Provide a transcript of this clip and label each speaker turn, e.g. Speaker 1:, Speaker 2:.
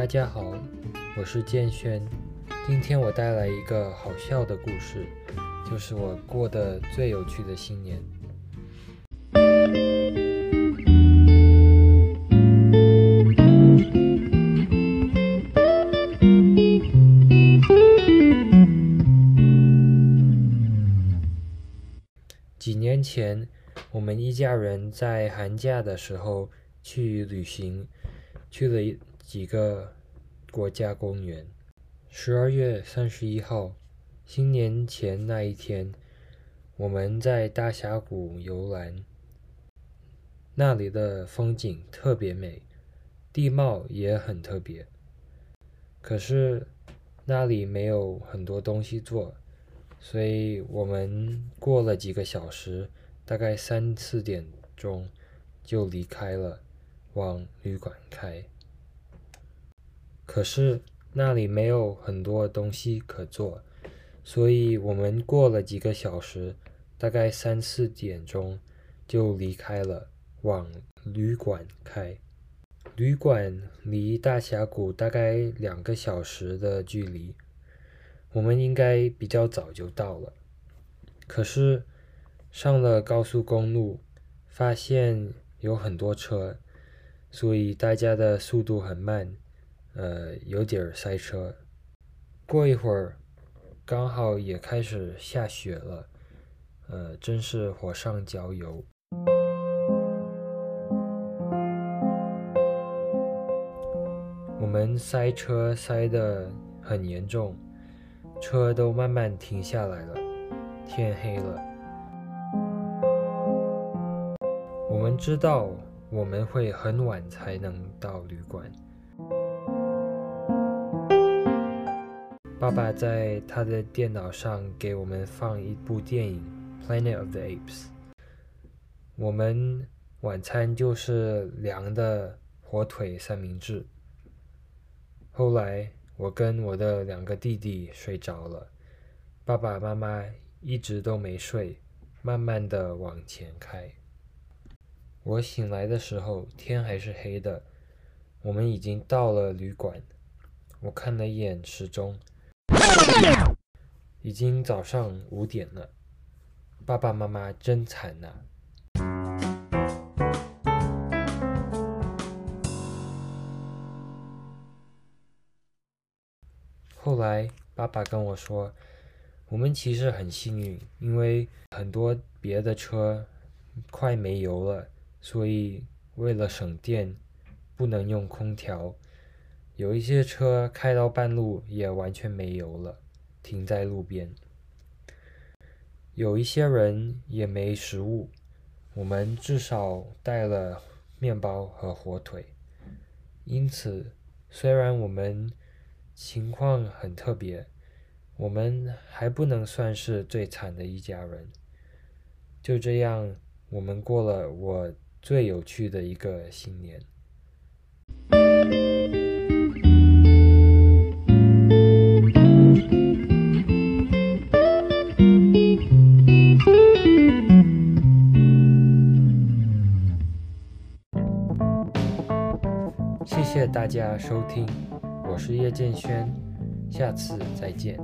Speaker 1: 大家好，我是建轩。今天我带来一个好笑的故事，就是我过的最有趣的新年。几年前，我们一家人在寒假的时候去旅行，去了几个国家公园。十二月三十一号，新年前那一天，我们在大峡谷游览，那里的风景特别美，地貌也很特别。可是那里没有很多东西做。所以我们过了几个小时，大概三四点钟就离开了，往旅馆开。可是那里没有很多东西可做，所以我们过了几个小时，大概三四点钟就离开了，往旅馆开。旅馆离大峡谷大概两个小时的距离。我们应该比较早就到了，可是上了高速公路，发现有很多车，所以大家的速度很慢，呃，有点塞车。过一会儿，刚好也开始下雪了，呃，真是火上浇油。我们塞车塞得很严重。车都慢慢停下来了，天黑了。我们知道我们会很晚才能到旅馆。爸爸在他的电脑上给我们放一部电影《Planet of the Apes》。我们晚餐就是凉的火腿三明治。后来。我跟我的两个弟弟睡着了，爸爸妈妈一直都没睡，慢慢的往前开。我醒来的时候，天还是黑的，我们已经到了旅馆。我看了一眼时钟，已经早上五点了。爸爸妈妈真惨呐！后来，爸爸跟我说，我们其实很幸运，因为很多别的车快没油了，所以为了省电，不能用空调。有一些车开到半路也完全没油了，停在路边。有一些人也没食物，我们至少带了面包和火腿。因此，虽然我们。情况很特别，我们还不能算是最惨的一家人。就这样，我们过了我最有趣的一个新年。谢大家收听。我是叶建轩，下次再见。